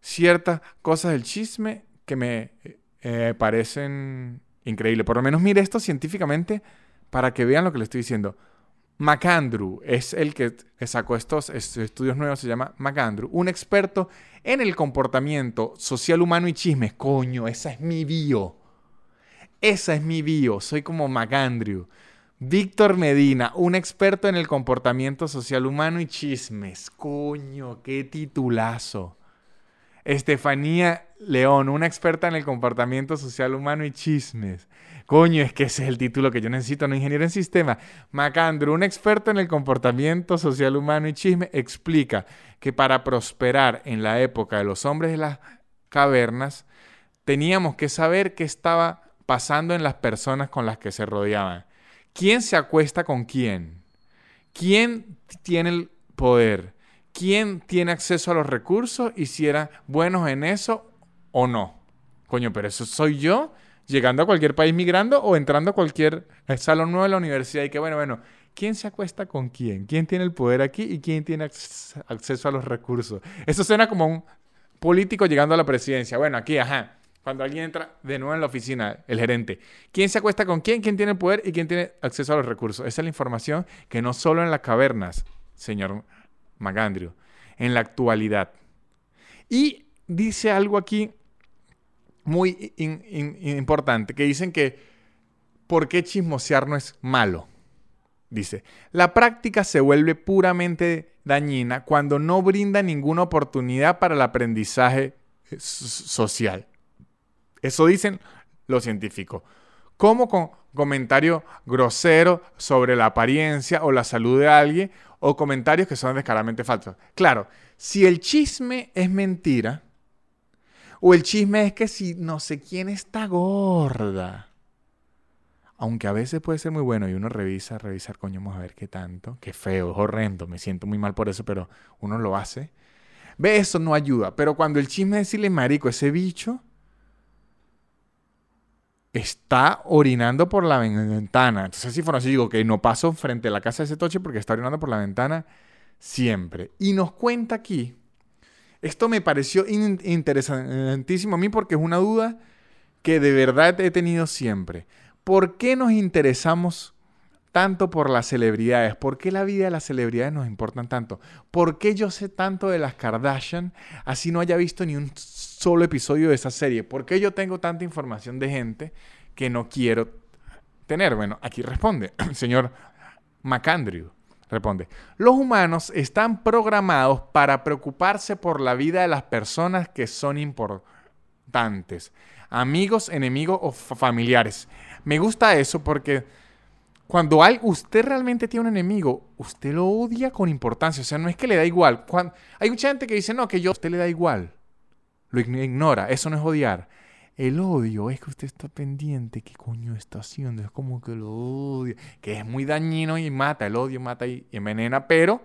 A: ciertas cosas del chisme que me eh, parecen increíbles. Por lo menos mire esto científicamente para que vean lo que le estoy diciendo. McAndrew es el que sacó estos estudios nuevos, se llama McAndrew, un experto en el comportamiento social humano y chismes. Coño, esa es mi bio. Esa es mi bio. Soy como McAndrew. Víctor Medina, un experto en el comportamiento social humano y chismes. Coño, qué titulazo. Estefanía León, una experta en el comportamiento social humano y chismes. Coño, es que ese es el título que yo necesito, no ingeniero en sistema. Macandro, un experto en el comportamiento social humano y chisme, explica que para prosperar en la época de los hombres de las cavernas, teníamos que saber qué estaba pasando en las personas con las que se rodeaban. ¿Quién se acuesta con quién? ¿Quién tiene el poder? ¿Quién tiene acceso a los recursos y si eran buenos en eso o no? Coño, pero eso soy yo llegando a cualquier país migrando o entrando a cualquier salón nuevo de la universidad y que bueno, bueno, ¿quién se acuesta con quién? ¿Quién tiene el poder aquí y quién tiene acceso a los recursos? Eso suena como un político llegando a la presidencia. Bueno, aquí, ajá. Cuando alguien entra de nuevo en la oficina, el gerente, ¿quién se acuesta con quién? ¿Quién tiene el poder y quién tiene acceso a los recursos? Esa es la información que no solo en las cavernas, señor Magandrio, en la actualidad. Y dice algo aquí muy importante, que dicen que ¿por qué chismosear no es malo? Dice, la práctica se vuelve puramente dañina cuando no brinda ninguna oportunidad para el aprendizaje social. Eso dicen los científicos. Como con comentario grosero sobre la apariencia o la salud de alguien o comentarios que son descaradamente falsos. Claro, si el chisme es mentira, o el chisme es que si no sé quién está gorda, aunque a veces puede ser muy bueno y uno revisa, revisar, coño, vamos a ver qué tanto, qué feo, es horrendo, me siento muy mal por eso, pero uno lo hace. Ve, eso no ayuda, pero cuando el chisme es decirle, marico, ese bicho está orinando por la ventana. Entonces, si así, digo que no paso frente a la casa de ese toche porque está orinando por la ventana siempre. Y nos cuenta aquí, esto me pareció interesantísimo a mí porque es una duda que de verdad he tenido siempre. ¿Por qué nos interesamos tanto por las celebridades? ¿Por qué la vida de las celebridades nos importan tanto? ¿Por qué yo sé tanto de las Kardashian así no haya visto ni un solo episodio de esa serie? ¿Por qué yo tengo tanta información de gente que no quiero tener? Bueno, aquí responde <clears throat> señor McAndrew. Responde, los humanos están programados para preocuparse por la vida de las personas que son importantes, amigos, enemigos o familiares. Me gusta eso porque cuando hay, usted realmente tiene un enemigo, usted lo odia con importancia. O sea, no es que le da igual. hay mucha gente que dice, no, que yo a usted le da igual. Lo ignora. Eso no es odiar. El odio es que usted está pendiente. ¿Qué coño está haciendo? Es como que lo odia. Que es muy dañino y mata. El odio mata y envenena. Pero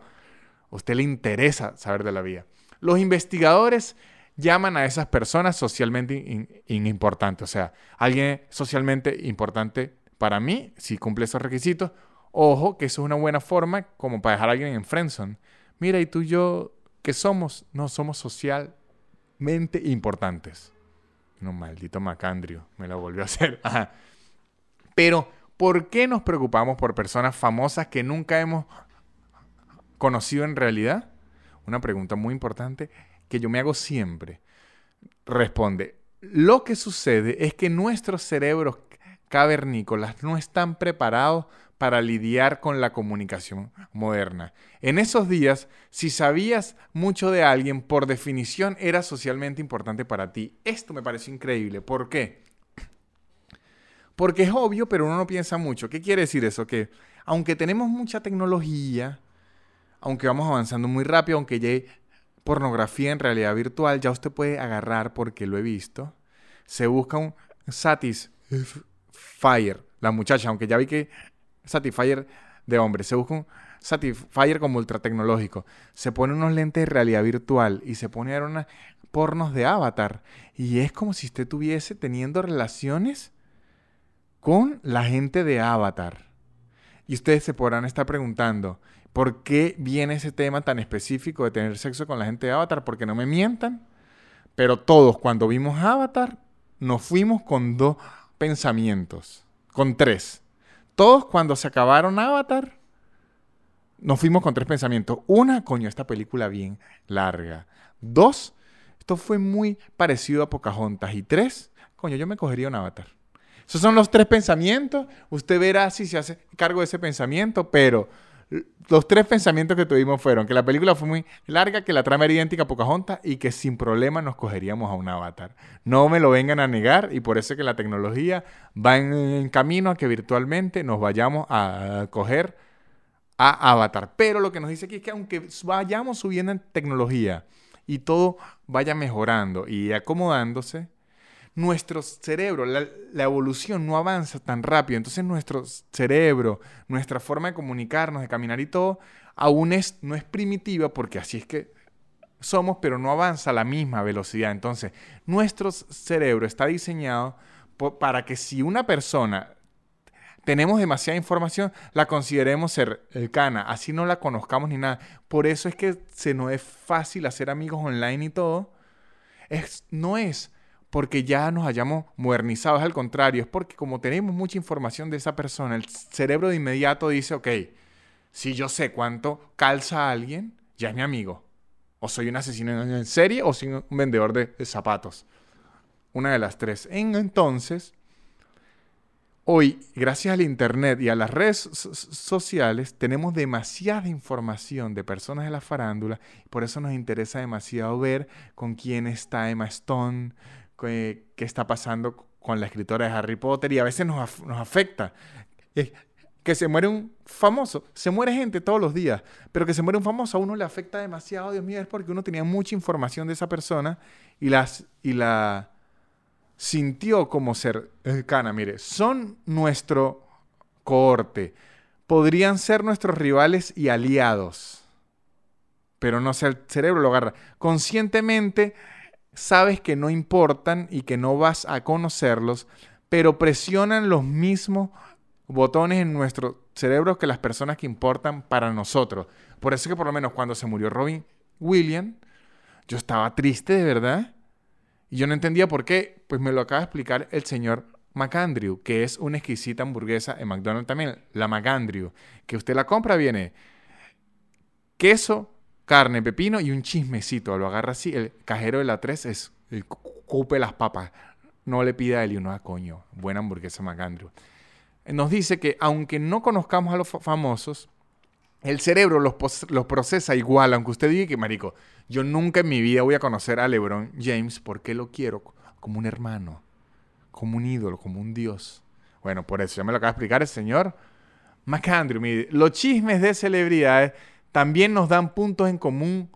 A: a usted le interesa saber de la vida. Los investigadores llaman a esas personas socialmente importantes. O sea, alguien socialmente importante para mí, si cumple esos requisitos, ojo, que eso es una buena forma como para dejar a alguien en friendzone. Mira, y tú y yo, ¿qué somos? No, somos importantes. No, maldito Macandrio, me lo volvió a hacer. <laughs> Pero, ¿por qué nos preocupamos por personas famosas que nunca hemos conocido en realidad? Una pregunta muy importante que yo me hago siempre. Responde, lo que sucede es que nuestros cerebros cavernícolas no están preparados para lidiar con la comunicación moderna. En esos días, si sabías mucho de alguien, por definición era socialmente importante para ti. Esto me parece increíble. ¿Por qué? Porque es obvio, pero uno no piensa mucho. ¿Qué quiere decir eso? Que aunque tenemos mucha tecnología, aunque vamos avanzando muy rápido, aunque ya hay pornografía en realidad virtual, ya usted puede agarrar, porque lo he visto, se busca un Satis Fire, la muchacha, aunque ya vi que Satisfyer de hombre, se busca un Satisfyer como ultra tecnológico, se pone unos lentes de realidad virtual y se pone a ver unas pornos de avatar y es como si usted estuviese teniendo relaciones con la gente de avatar. Y ustedes se podrán estar preguntando, ¿por qué viene ese tema tan específico de tener sexo con la gente de avatar? Porque no me mientan. Pero todos cuando vimos Avatar nos fuimos con dos pensamientos, con tres. Todos cuando se acabaron Avatar, nos fuimos con tres pensamientos. Una, coño, esta película bien larga. Dos, esto fue muy parecido a Pocahontas. Y tres, coño, yo me cogería un Avatar. Esos son los tres pensamientos. Usted verá si se hace cargo de ese pensamiento, pero los tres pensamientos que tuvimos fueron que la película fue muy larga, que la trama era idéntica a Pocahontas y que sin problema nos cogeríamos a un avatar. No me lo vengan a negar y por eso es que la tecnología va en, camino a que virtualmente nos vayamos a coger a avatar. Pero lo que nos dice aquí es que aunque vayamos subiendo en tecnología y todo vaya mejorando y acomodándose, nuestro cerebro, la, evolución no avanza tan rápido. Entonces nuestro cerebro, nuestra forma de comunicarnos, de caminar y todo, aún es, no es primitiva porque así es que somos, pero no avanza a la misma velocidad. Entonces nuestro cerebro está diseñado para que si una persona tenemos demasiada información, la consideremos cercana, así no la conozcamos ni nada. Por eso es que se nos es fácil hacer amigos online y todo. Es, no es porque ya nos hayamos modernizado, es al contrario, es porque como tenemos mucha información de esa persona, el cerebro de inmediato dice, ok, si yo sé cuánto calza a alguien, ya es mi amigo. O soy un asesino en serie o soy un vendedor de, zapatos. Una de las tres. entonces, Hoy, gracias al Internet y a las redes sociales, tenemos demasiada información de personas de la farándula. Por eso nos interesa demasiado ver con quién está Emma Stone, qué, está pasando con la escritora de Harry Potter. Y a veces nos, nos afecta. que se muere un famoso. Se muere gente todos los días. Pero que se muere un famoso a uno le afecta demasiado, Dios mío, es porque uno tenía mucha información de esa persona y, las, y la sintió como ser cercana. Mire, son nuestro cohorte. Podrían ser nuestros rivales y aliados. Pero no sé, el cerebro lo agarra. Conscientemente sabes que no importan y que no vas a conocerlos, pero presionan los mismos botones en nuestro cerebro que las personas que importan para nosotros. Por eso que por lo menos cuando se murió Robin Williams, yo estaba triste de verdad y yo no entendía por qué, pues me lo acaba de explicar el señor McAndrew, que es una exquisita hamburguesa en McDonald's también, la McAndrew, que usted la compra, viene queso, carne, pepino y un chismecito. Lo agarra así, el cajero de la 3 es el cupe las papas. No le pida a él y uno, ah, coño, buena hamburguesa McAndrew. Nos dice que aunque no conozcamos a los famosos, el cerebro los, los, procesa igual, aunque usted diga que, marico, yo nunca en mi vida voy a conocer a LeBron James porque lo quiero como un hermano, como un ídolo, como un dios. Bueno, por eso ya me lo acaba de explicar el señor McAndrew. los chismes de celebridades también nos dan puntos en común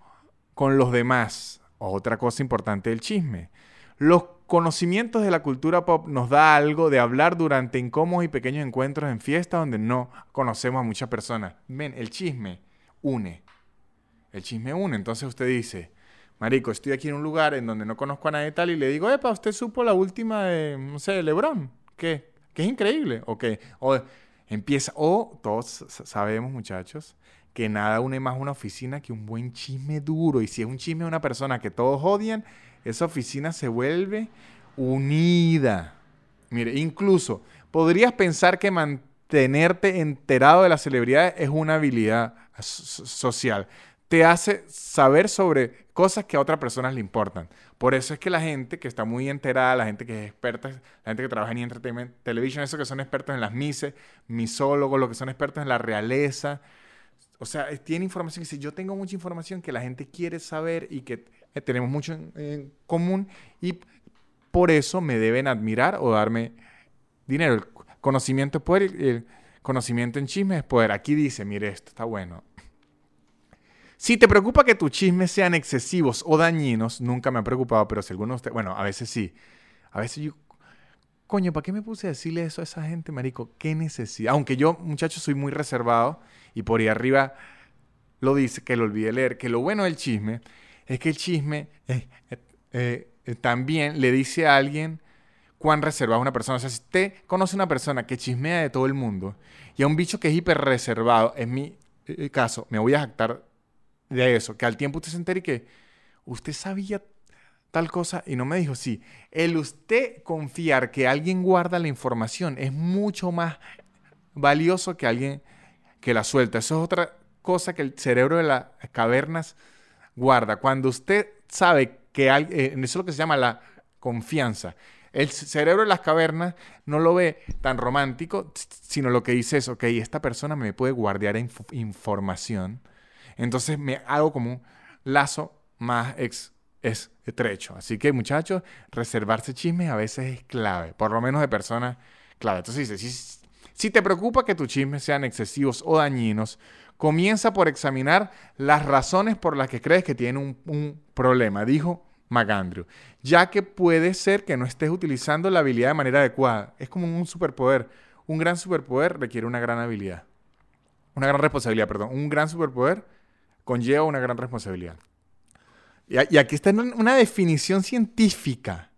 A: con los demás. Otra cosa importante del chisme. Los conocimientos de la cultura pop nos da algo de hablar durante incómodos y pequeños encuentros en fiestas donde no conocemos a muchas personas. Ven, el chisme une. El chisme une. Entonces usted dice, Marico, estoy aquí en un lugar en donde no conozco a nadie tal y le digo, epa, usted supo la última de, no sé, Lebron. ¿Qué? Que es increíble. O que, o empieza, o todos sabemos, muchachos, que nada une más una oficina que un buen chisme duro. Y si es un chisme de una persona que todos odian, esa oficina se vuelve unida. Mire, incluso podrías pensar que mantenerte enterado de las celebridades es una habilidad social. Te hace saber sobre cosas que a otras personas le importan. Por eso es que la gente que está muy enterada, la gente que es experta, la gente que trabaja en Entertainment Television, esos que son expertos en las mises, misólogos, los que son expertos en la realeza, o sea, tiene información. Si yo tengo mucha información que la gente quiere saber y que eh, tenemos mucho en, común y por eso me deben admirar o darme dinero. El conocimiento es poder, el conocimiento en chisme es poder. Aquí dice, mire, esto está bueno. Si te preocupa que tus chismes sean excesivos o dañinos, nunca me ha preocupado, pero si alguno de ustedes, bueno, a veces sí. A veces yo, coño, ¿para qué me puse a decirle eso a esa gente, marico? ¿Qué necesidad? Aunque yo, muchachos, soy muy reservado y por ahí arriba lo dice, que lo olvide leer, que lo bueno del chisme es que el chisme eh, eh, eh, también le dice a alguien cuán reservada es una persona. O sea, si usted conoce a una persona que chismea de todo el mundo y a un bicho que es hiper reservado, en mi caso, me voy a jactar de eso, que al tiempo usted se entere y que usted sabía tal cosa y no me dijo, sí, el usted confiar que alguien guarda la información es mucho más valioso que alguien que la suelta. Eso es otra cosa que el cerebro de las cavernas guarda. Cuando usted sabe que hay, eh, eso es lo que se llama la confianza. El cerebro de las cavernas no lo ve tan romántico, sino lo que dice es, ok, esta persona me puede guardar información. Entonces me hago como un lazo más ex estrecho. Así que muchachos, reservarse chismes a veces es clave, por lo menos de personas clave. Entonces dice, si, si te preocupa que tus chismes sean excesivos o dañinos, Comienza por examinar las razones por las que crees que tiene un, un problema, dijo McAndrew, ya que puede ser que no estés utilizando la habilidad de manera adecuada. Es como un superpoder. Un gran superpoder requiere una gran habilidad. Una gran responsabilidad, perdón. Un gran superpoder conlleva una gran responsabilidad. Y, aquí está una definición científica.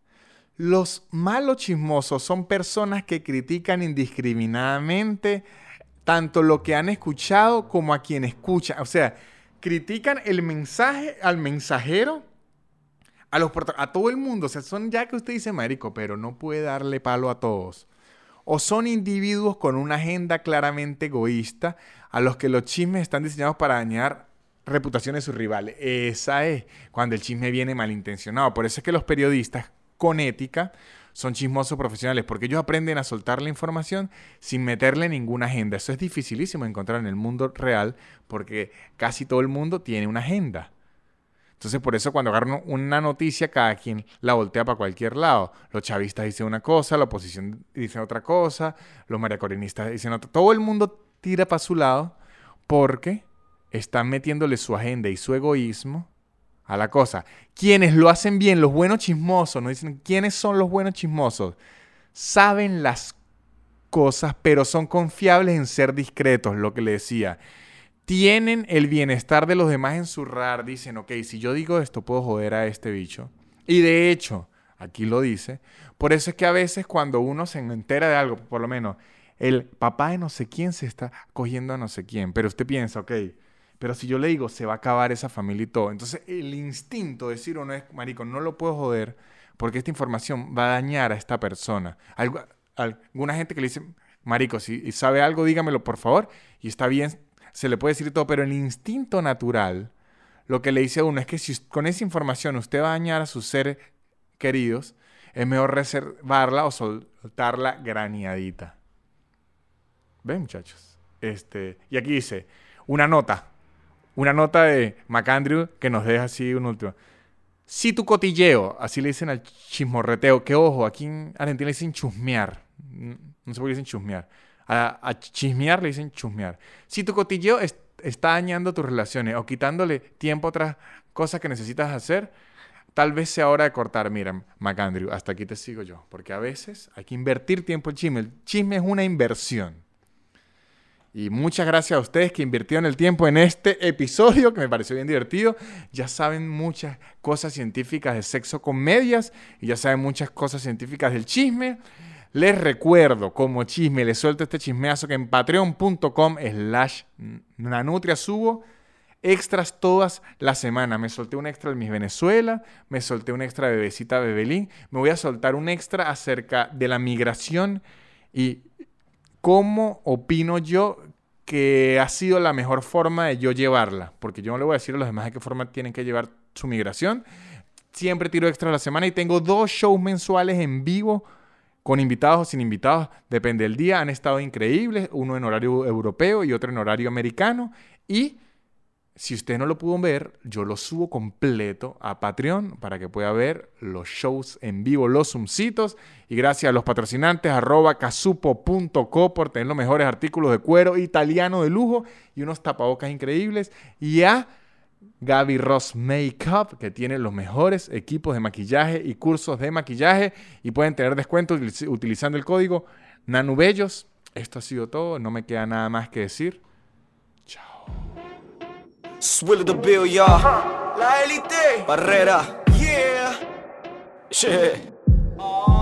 A: Los malos chismosos son personas que critican indiscriminadamente tanto lo que han escuchado como a quien escucha. O sea, critican el mensaje al mensajero, a, los, a todo el mundo. O sea, son ya que usted dice, marico, pero no puede darle palo a todos. O son individuos con una agenda claramente egoísta a los que los chismes están diseñados para dañar reputación de sus rivales. Esa es cuando el chisme viene malintencionado. Por eso es que los periodistas con ética son chismosos profesionales, porque ellos aprenden a soltar la información sin meterle ninguna agenda. Eso es dificilísimo encontrar en el mundo real, porque casi todo el mundo tiene una agenda. Entonces, por eso cuando agarran una noticia, cada quien la voltea para cualquier lado. Los chavistas dicen una cosa, la oposición dice otra cosa, los mariacorinistas dicen otra. Todo el mundo tira para su lado porque están metiéndole su agenda y su egoísmo a la cosa. Quienes lo hacen bien, los buenos chismosos, ¿no? Dicen, ¿quiénes son los buenos chismosos? Saben las cosas, pero son confiables en ser discretos, lo que le decía. Tienen el bienestar de los demás en su radar. Dicen, ok, si yo digo esto, puedo joder a este bicho. Y de hecho, aquí lo dice. Por eso es que a veces cuando uno se entera de algo, por lo menos, el papá de no sé quién se está cogiendo a no sé quién, pero usted piensa, ok, pero si yo le digo, se va a acabar esa familia y todo. Entonces, el instinto de decir uno es, marico, no lo puedo joder porque esta información va a dañar a esta persona. alguna gente que le dice, marico, si sabe algo, dígamelo por favor. Y está bien, se le puede decir todo, pero el instinto natural, lo que le dice uno es que si con esa información usted va a dañar a sus seres queridos, es mejor reservarla o soltarla graneadita. ¿Ven, muchachos? Este, y aquí dice, una nota una nota de McAndrew que nos deja así un último. Si tu cotilleo, así le dicen al chismorreteo, que ojo, aquí en Argentina le dicen chusmear. No sé por qué dicen chusmear. A, chismear le dicen chusmear. Si tu cotilleo está dañando tus relaciones o quitándole tiempo a otras cosas que necesitas hacer, tal vez sea hora de cortar. Mira, McAndrew, hasta aquí te sigo yo. Porque a veces hay que invertir tiempo en chisme. El chisme es una inversión. Y muchas gracias a ustedes que invirtieron el tiempo en este episodio, que me pareció bien divertido. Ya saben muchas cosas científicas de sexo con medias y ya saben muchas cosas científicas del chisme. Les recuerdo, como chisme, les suelto este chismeazo que en patreon.com slash nanutria subo extras todas las semanas. Me solté un extra de Miss Venezuela, me solté un extra de Bebecita Bebelín, me voy a soltar un extra acerca de la migración y cómo opino yo que ha sido la mejor forma de yo llevarla. Porque yo no le voy a decir a los demás de qué forma tienen que llevar su migración. Siempre tiro extra a la semana y tengo dos shows mensuales en vivo con invitados o sin invitados, depende del día, han estado increíbles, uno en horario europeo y otro en horario americano. Y si usted no lo pudo ver, yo lo subo completo a Patreon para que pueda ver los shows en vivo, los zoomcitos. Y gracias a los patrocinantes, arroba casupo.co por tener los mejores artículos de cuero italiano de lujo y unos tapabocas increíbles. Y a Gaby Ross Makeup, que tiene los mejores equipos de maquillaje y cursos de maquillaje. Y pueden tener descuentos utilizando el código Nanubellos. Esto ha sido todo, no me queda nada más que decir. Swill of the Bill, y'all. La élite. Barrera. Yeah. Yeah.